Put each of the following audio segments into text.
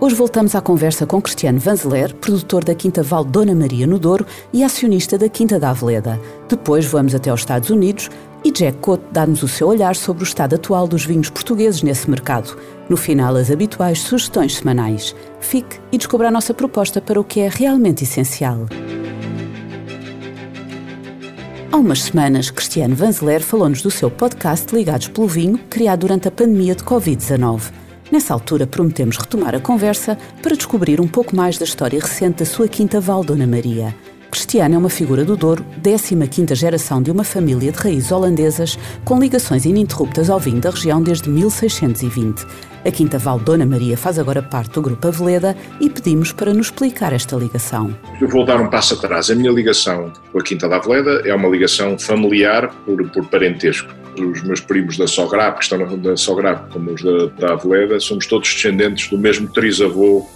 Hoje voltamos à conversa com Cristiano Vanzeler, produtor da Quinta Val Dona Maria no Douro e acionista da Quinta da Aveleda. Depois vamos até aos Estados Unidos e Jack Cote dá-nos o seu olhar sobre o estado atual dos vinhos portugueses nesse mercado. No final, as habituais sugestões semanais. Fique e descubra a nossa proposta para o que é realmente essencial. Há umas semanas, Cristiano Vanzeler falou-nos do seu podcast Ligados pelo Vinho, criado durante a pandemia de Covid-19. Nessa altura, prometemos retomar a conversa para descobrir um pouco mais da história recente da sua quinta Val Dona Maria. Cristiano é uma figura do Douro, 15ª geração de uma família de raízes holandesas com ligações ininterruptas ao vinho da região desde 1620. A Quinta Val Dona Maria faz agora parte do Grupo Aveleda e pedimos para nos explicar esta ligação. Eu vou dar um passo atrás. A minha ligação com a Quinta da Aveleda é uma ligação familiar por, por parentesco. Os meus primos da Sograp, que estão na, da Sograp, como os da, da Aveleda, somos todos descendentes do mesmo trisavô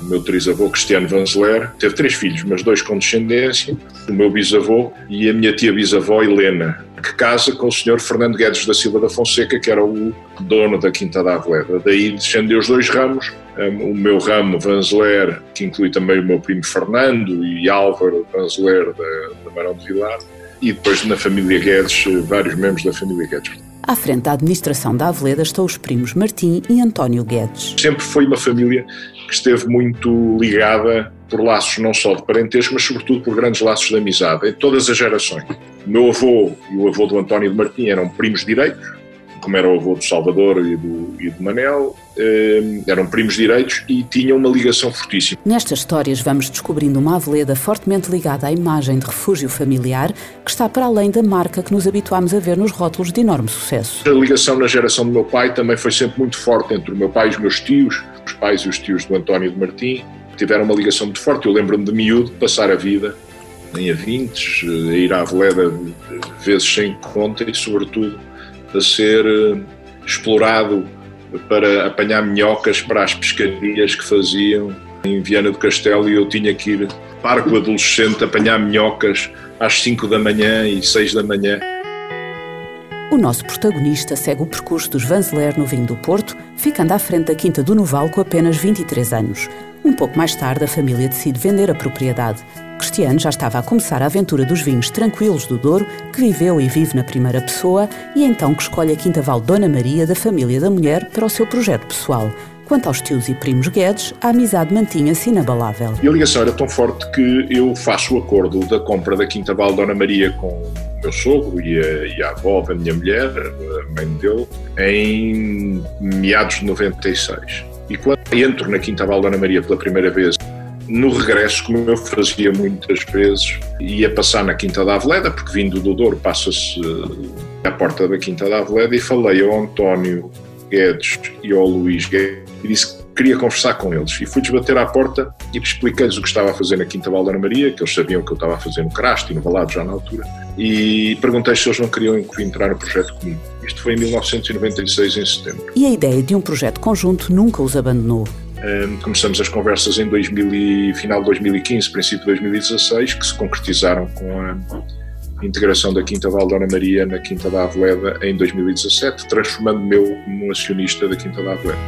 o meu trisavô, Cristiano Vanzeler, teve três filhos, mas dois com descendência, o meu bisavô e a minha tia bisavó, Helena, que casa com o senhor Fernando Guedes da Silva da Fonseca, que era o dono da Quinta da Aveleda. Daí descendeu os dois ramos, o meu ramo Vanzeler, que inclui também o meu primo Fernando e Álvaro Vanzeler da, da Marão de Vilar, e depois na família Guedes, vários membros da família Guedes. À frente da administração da Aveleda estão os primos Martim e António Guedes. Sempre foi uma família que esteve muito ligada por laços não só de parentesco, mas sobretudo por grandes laços de amizade, em todas as gerações. O meu avô e o avô do António de Martim eram primos direitos, como era o avô do Salvador e do, e do Manel, eh, eram primos direitos e tinham uma ligação fortíssima. Nestas histórias vamos descobrindo uma Aveleda fortemente ligada à imagem de refúgio familiar que está para além da marca que nos habituámos a ver nos rótulos de enorme sucesso. A ligação na geração do meu pai também foi sempre muito forte entre o meu pai e os meus tios, os pais e os tios do António de Martim, tiveram uma ligação muito forte. Eu lembro-me de miúdo passar a vida em Avintes, a ir à Aveleda vezes sem conta e, sobretudo, a ser eh, explorado para apanhar minhocas para as pescarias que faziam em Viana do Castelo e eu tinha que ir parco adolescente apanhar minhocas às 5 da manhã e 6 da manhã. O nosso protagonista segue o percurso dos Vanzeler no vinho do Porto, ficando à frente da Quinta do Noval com apenas 23 anos. Um pouco mais tarde, a família decide vender a propriedade. Cristiano já estava a começar a aventura dos vinhos tranquilos do Douro, que viveu e vive na primeira pessoa, e é então que escolhe a Quinta Val Dona Maria da família da mulher para o seu projeto pessoal. Quanto aos tios e primos Guedes, a amizade mantinha-se inabalável. E a ligação era tão forte que eu faço o acordo da compra da Quinta Val Dona Maria com o meu sogro e a, e a avó da minha mulher, a mãe dele, em meados de 96. E quando entro na Quinta Val Dona Maria pela primeira vez, no regresso, como eu fazia muitas vezes, ia passar na Quinta da Aveleda, porque vindo do Douro passa-se à porta da Quinta da Aveleda, e falei ao António Guedes e ao Luís Guedes e disse que queria conversar com eles. E fui-lhes bater à porta e expliquei-lhes o que estava a fazer na Quinta Val Dona Maria, que eles sabiam que eu estava a fazer no Crasto e no Valado já na altura, e perguntei se eles não queriam entrar no projeto comigo. Isto foi em 1996, em setembro. E a ideia de um projeto conjunto nunca os abandonou. Começamos as conversas em 2000 e, final de 2015, princípio de 2016, que se concretizaram com a integração da Quinta Val Dona Maria na Quinta da Aveleda em 2017, transformando-me eu como acionista da Quinta da Aveleda.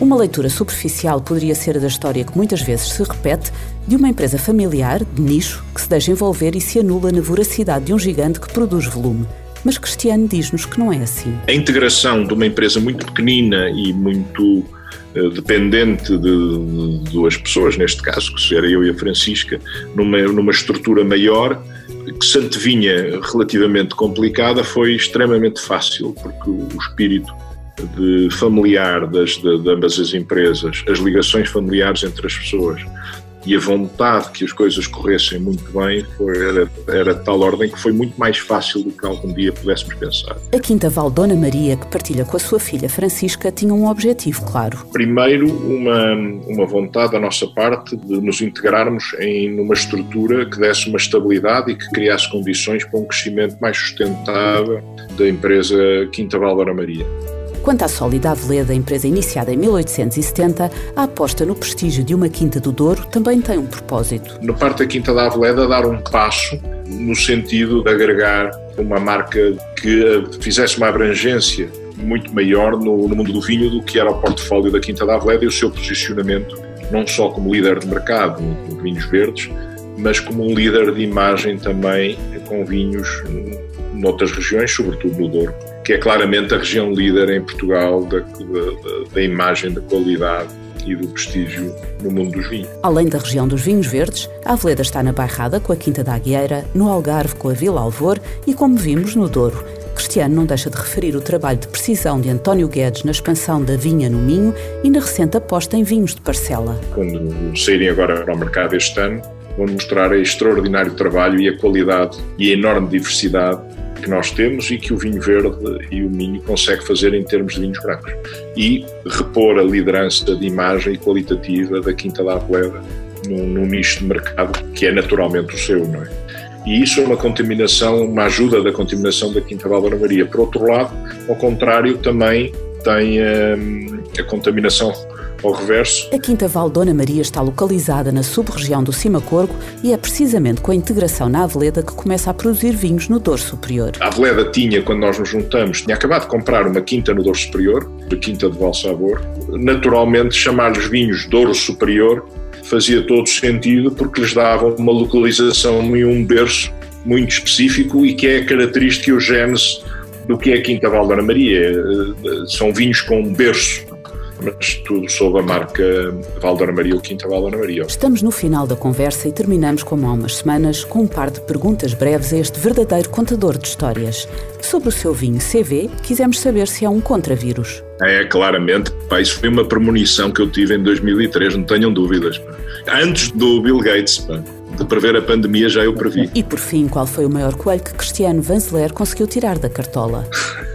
Uma leitura superficial poderia ser da história que muitas vezes se repete de uma empresa familiar, de nicho, que se deixa envolver e se anula na voracidade de um gigante que produz volume. Mas Cristiano diz-nos que não é assim. A integração de uma empresa muito pequenina e muito dependente de, de, duas pessoas, neste caso, que era eu e a Francisca, numa, numa estrutura maior, que se antevinha relativamente complicada, foi extremamente fácil, porque o espírito de familiar das, de, de ambas as empresas, as ligações familiares entre as pessoas, e a vontade que as coisas corressem muito bem foi, era, era de tal ordem que foi muito mais fácil do que algum dia pudéssemos pensar. A Quinta Val Dona Maria, que partilha com a sua filha Francisca, tinha um objetivo claro. Primeiro, uma, uma vontade da nossa parte de nos integrarmos em uma estrutura que desse uma estabilidade e que criasse condições para um crescimento mais sustentável da empresa Quinta Val Dona Maria. Quanto à Sólida Aveleda, empresa iniciada em 1870, a aposta no prestígio de uma Quinta do Douro também tem um propósito. No parte da Quinta da Aveleda, dar um passo no sentido de agregar uma marca que fizesse uma abrangência muito maior no, no mundo do vinho do que era o portfólio da Quinta da Aveleda e o seu posicionamento não só como líder de mercado de vinhos verdes, mas como um líder de imagem também com vinhos noutras regiões, sobretudo no Douro que é claramente a região líder em Portugal da, da, da imagem, da qualidade e do prestígio no mundo dos vinhos. Além da região dos vinhos verdes, a Aveleda está na Bairrada com a Quinta da Agueira, no Algarve com a Vila Alvor e, como vimos, no Douro. Cristiano não deixa de referir o trabalho de precisão de António Guedes na expansão da vinha no Minho e na recente aposta em vinhos de parcela. Quando saírem agora para o mercado este ano, vão mostrar a extraordinário trabalho e a qualidade e a enorme diversidade que nós temos e que o vinho verde e o Minho consegue fazer em termos de vinhos brancos. E repor a liderança de imagem qualitativa da Quinta da Aveleda num, num nicho de mercado que é naturalmente o seu, não é? E isso é uma contaminação, uma ajuda da contaminação da Quinta da Maria. Por outro lado, ao contrário, também tem hum, a contaminação ao reverso. A Quinta Val Dona Maria está localizada na sub-região do Cimacorgo e é precisamente com a integração na Aveleda que começa a produzir vinhos no Douro Superior. A Aveleda tinha, quando nós nos juntamos, tinha acabado de comprar uma quinta no Douro Superior, a Quinta de Valsabor. Naturalmente, chamar-lhes vinhos Douro Superior fazia todo sentido porque lhes dava uma localização e um berço muito específico e que é a característica e o gênese do que é a Quinta Val Dona Maria. Eh, são vinhos com berço mas tudo sob a marca Valdora Maria ou Quinta Valdora Maria. Estamos no final da conversa e terminamos, como há umas semanas, com um par de perguntas breves a este verdadeiro contador de histórias. Sobre o seu vinho CV, quisemos saber se é um contravírus. É, claramente. Pá, isso foi uma premonição que eu tive em 2003, não tenham dúvidas. Pá. Antes do Bill Gates, pá de prever a pandemia já eu previ. E por fim, qual foi o maior coelho que Cristiano Vanzeler conseguiu tirar da cartola?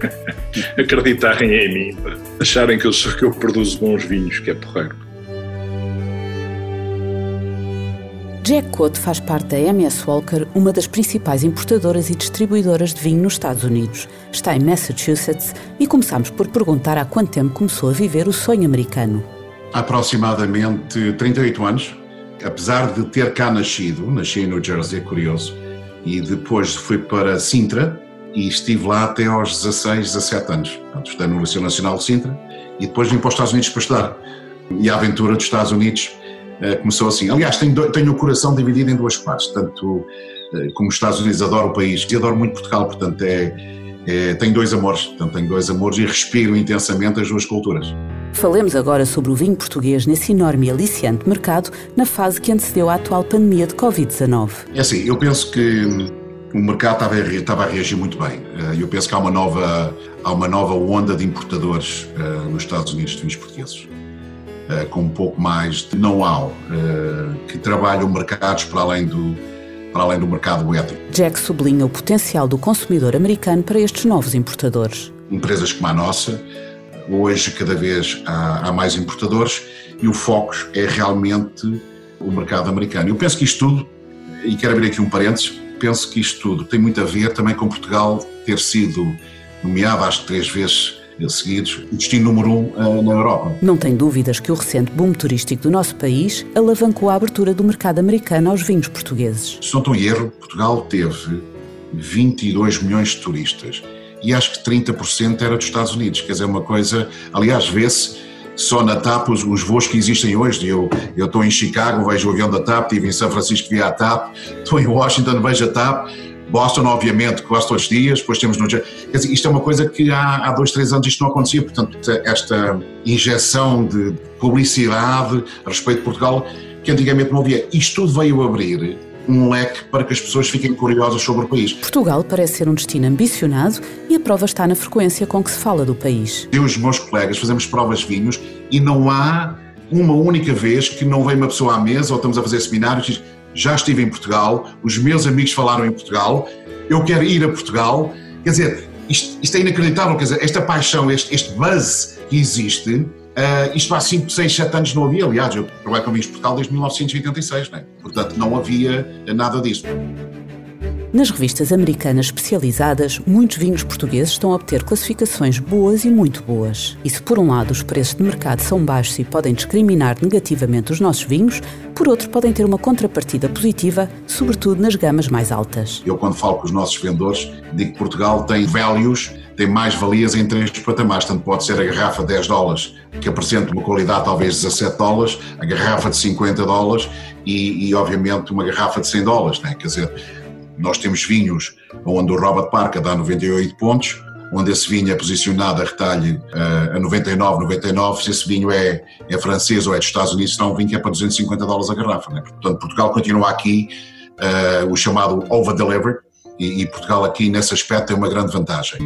Acreditarem em mim, acharem que eu, sou, que eu produzo bons vinhos, que é porreiro. Jack Cote faz parte da MS Walker, uma das principais importadoras e distribuidoras de vinho nos Estados Unidos. Está em Massachusetts e começamos por perguntar há quanto tempo começou a viver o sonho americano. Há aproximadamente 38 anos apesar de ter cá nascido, nasci em New Jersey, é curioso, e depois fui para Sintra e estive lá até aos 16, 17 anos. Portanto, estudei no Liceu Nacional de Sintra e depois vim para os Estados Unidos para estudar. E a aventura dos Estados Unidos uh, começou assim. Aliás, tenho, tenho o coração dividido em duas partes, tanto uh, como os Estados Unidos adoro o país e adoro muito Portugal, portanto é, é, tenho dois amores, portanto tenho dois amores e respiro intensamente as duas culturas. Falemos agora sobre o vinho português nesse enorme e aliciante mercado na fase que antecedeu a atual pandemia de Covid-19. É assim, eu penso que o mercado estava a, reagir muito bem. Eh, eu penso que há uma nova, há uma nova onda de importadores uh, nos Estados Unidos de vinhos portugueses, uh, com um pouco mais de know-how, que trabalham mercados para além do, para além do mercado ético. Jack sublinha o potencial do consumidor americano para estes novos importadores. Empresas como a nossa, Hoje, cada vez há, há mais importadores e o foco é realmente o mercado americano. Eu penso que isto tudo, e quero abrir aqui um parênteses, penso que isto tudo tem muito a ver também com Portugal ter sido nomeado, acho que três vezes seguidos, o destino número um uh, na Europa. Não tem dúvidas que o recente boom turístico do nosso país alavancou a abertura do mercado americano aos vinhos portugueses. Se não estou em erro, Portugal teve 22 milhões de turistas e acho que 30% era dos Estados Unidos. Quer dizer, uma coisa. Aliás, vê-se só na TAP os, os, voos que existem hoje. Eu, estou em Chicago, vejo o avião da TAP, estive em São Francisco, vi a TAP, estou em Washington, vejo a TAP. Boston, obviamente, quase todos os dias, depois temos no Quer dizer, isto é uma coisa que há, há dois, três anos isto não acontecia, portanto, esta injeção de publicidade a respeito de Portugal, que antigamente não havia. Isto tudo veio abrir um leque para que as pessoas fiquem curiosas sobre o país. Portugal parece ser um destino ambicionado e a prova está na frequência com que se fala do país. Eu e os meus colegas fazemos provas vinhos e não há uma única vez que não vem uma pessoa à mesa ou estamos a fazer seminários e diz já estive em Portugal, os meus amigos falaram em Portugal, eu quero ir a Portugal. Quer dizer, isto, isto é inacreditável, quer dizer, esta paixão, este, este buzz que existe, uh, isto há 5, 6, 7 anos não havia. Aliás, eu trabalho com amigos de Portugal desde 1986, né? portanto não havia nada disso. Nas revistas americanas especializadas, muitos vinhos portugueses estão a obter classificações boas e muito boas. E se por um lado os preços de mercado são baixos e podem discriminar negativamente os nossos vinhos, por outro podem ter uma contrapartida positiva, sobretudo nas gamas mais altas. Eu quando falo com os nossos vendedores, digo que Portugal tem values, tem mais valias em três patamares, tanto pode ser a garrafa de 10 dólares, que apresenta uma qualidade talvez 17 dólares, a garrafa de 50 dólares e, e obviamente uma garrafa de 100 dólares, né? quer dizer, nós temos vinhos onde o Robert Parker dá 98 pontos, onde esse vinho é posicionado a retalho uh, a 99, 99, se esse vinho é, é francês ou é dos Estados Unidos, será um vinho que é para 250 dólares a garrafa. Né? Portanto, Portugal continua aqui uh, o chamado over-delivery e, e Portugal aqui nesse aspecto tem uma grande vantagem.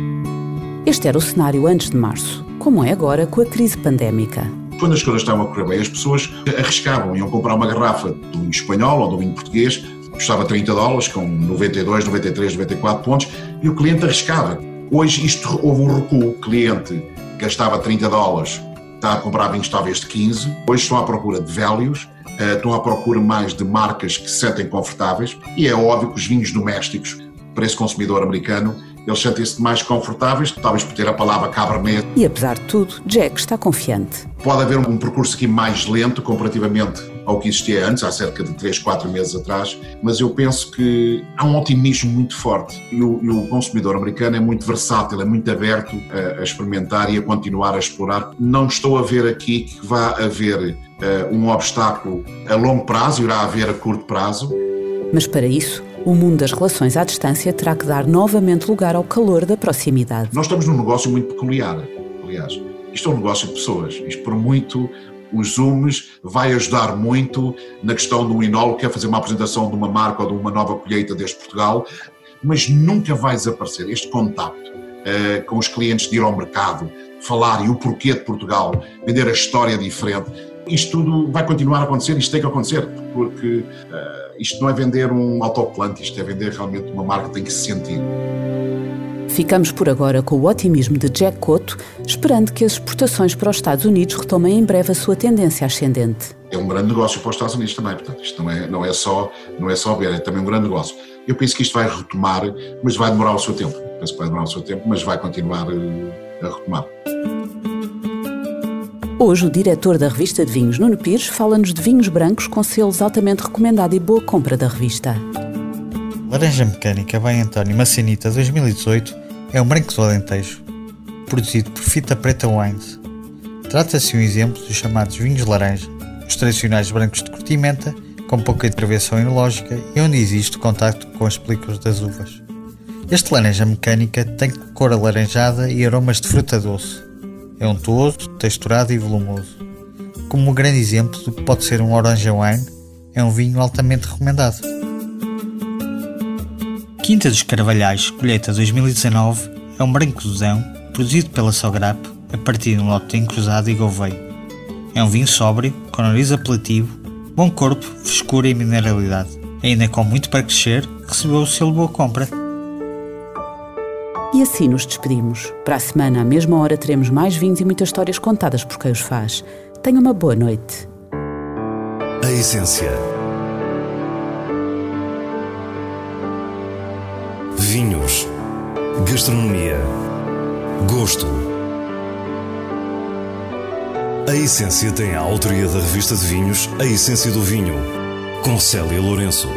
Este era o cenário antes de março. Como é agora com a crise pandémica? Quando as coisas estavam a correr bem, as pessoas arriscavam, iam comprar uma garrafa de um espanhol ou de um vinho português custava 30 dólares, com 92, 93, 94 pontos, e o cliente arriscava. Hoje isto houve um recuo, o cliente gastava 30 dólares, está a comprar vinhos talvez de 15, hoje estão à procura de values, eh, estão à procura mais de marcas que se sentem confortáveis, e é óbvio que os vinhos domésticos, para esse consumidor americano, eles sentem-se mais confortáveis, talvez por ter a palavra Cabernet. E apesar de tudo, Jack está confiante. Pode haver um percurso aqui mais lento comparativamente ao que existia antes, há cerca de 3, 4 meses atrás, mas eu penso que há um otimismo muito forte e o, e o consumidor americano é muito versátil, é muito aberto a, a, experimentar e a continuar a explorar. Não estou a ver aqui que vá haver uh, um obstáculo a longo prazo, irá haver a curto prazo. Mas para isso, o mundo das relações à distância terá que dar novamente lugar ao calor da proximidade. Nós estamos num negócio muito peculiar, aliás. Isto é um negócio de pessoas. Isto, por muito os Zooms vai ajudar muito na questão do enólogo que quer fazer uma apresentação de uma marca ou de uma nova colheita desde Portugal, mas nunca vai desaparecer este contacto uh, com os clientes de ir ao mercado, falar e o porquê de Portugal, vender a história diferente. Isto tudo vai continuar a acontecer, isto tem que acontecer, porque uh, isto não é vender um autocolante, isto é vender realmente uma marca que tem que se sentir. Ficamos por agora com o otimismo de Jack Cotto, esperando que as exportações para os Estados Unidos retomem em breve a sua tendência ascendente. É um grande negócio para os Estados Unidos também, portanto, isto não é, não é, só, não é só ver, é também um grande negócio. Eu penso que isto vai retomar, mas vai demorar o seu tempo. Penso que vai demorar o seu tempo, mas vai continuar eh, a retomar. Hoje, o diretor da revista de vinhos, Nuno Pires, fala-nos de vinhos brancos com selos altamente recomendado e boa compra da revista. Laranja Mecânica by António Macinita 2018 é um branco do Alentejo, produzido por Fita Preta Wines. Trata-se um exemplo dos chamados vinhos laranja, os tradicionais brancos de curtimenta, com pouca intervenção enológica e onde existe contacto com as películas das uvas. Este laranja mecânica tem cor alaranjada e aromas de fruta doce. É untuoso, texturado e volumoso. Como um grande exemplo do que pode ser um Orange Wine, é um vinho altamente recomendado. Quinta dos Carvalhais, colheita 2019, é um branco dozão produzido pela Sograp a partir de um lote encruzado e gouveio. É um vinho sóbrio, com nariz apelativo, bom corpo, frescura e mineralidade. Ainda com muito para crescer, recebeu o selo Boa Compra. E assim nos despedimos. Para a semana, à mesma hora, teremos mais vinhos e muitas histórias contadas por quem os faz. Tenha uma boa noite. A essência vinhos, gastronomia, gosto. A Essência tem a autoria da revista de vinhos A Essência do Vinho, com Célia Lourenço.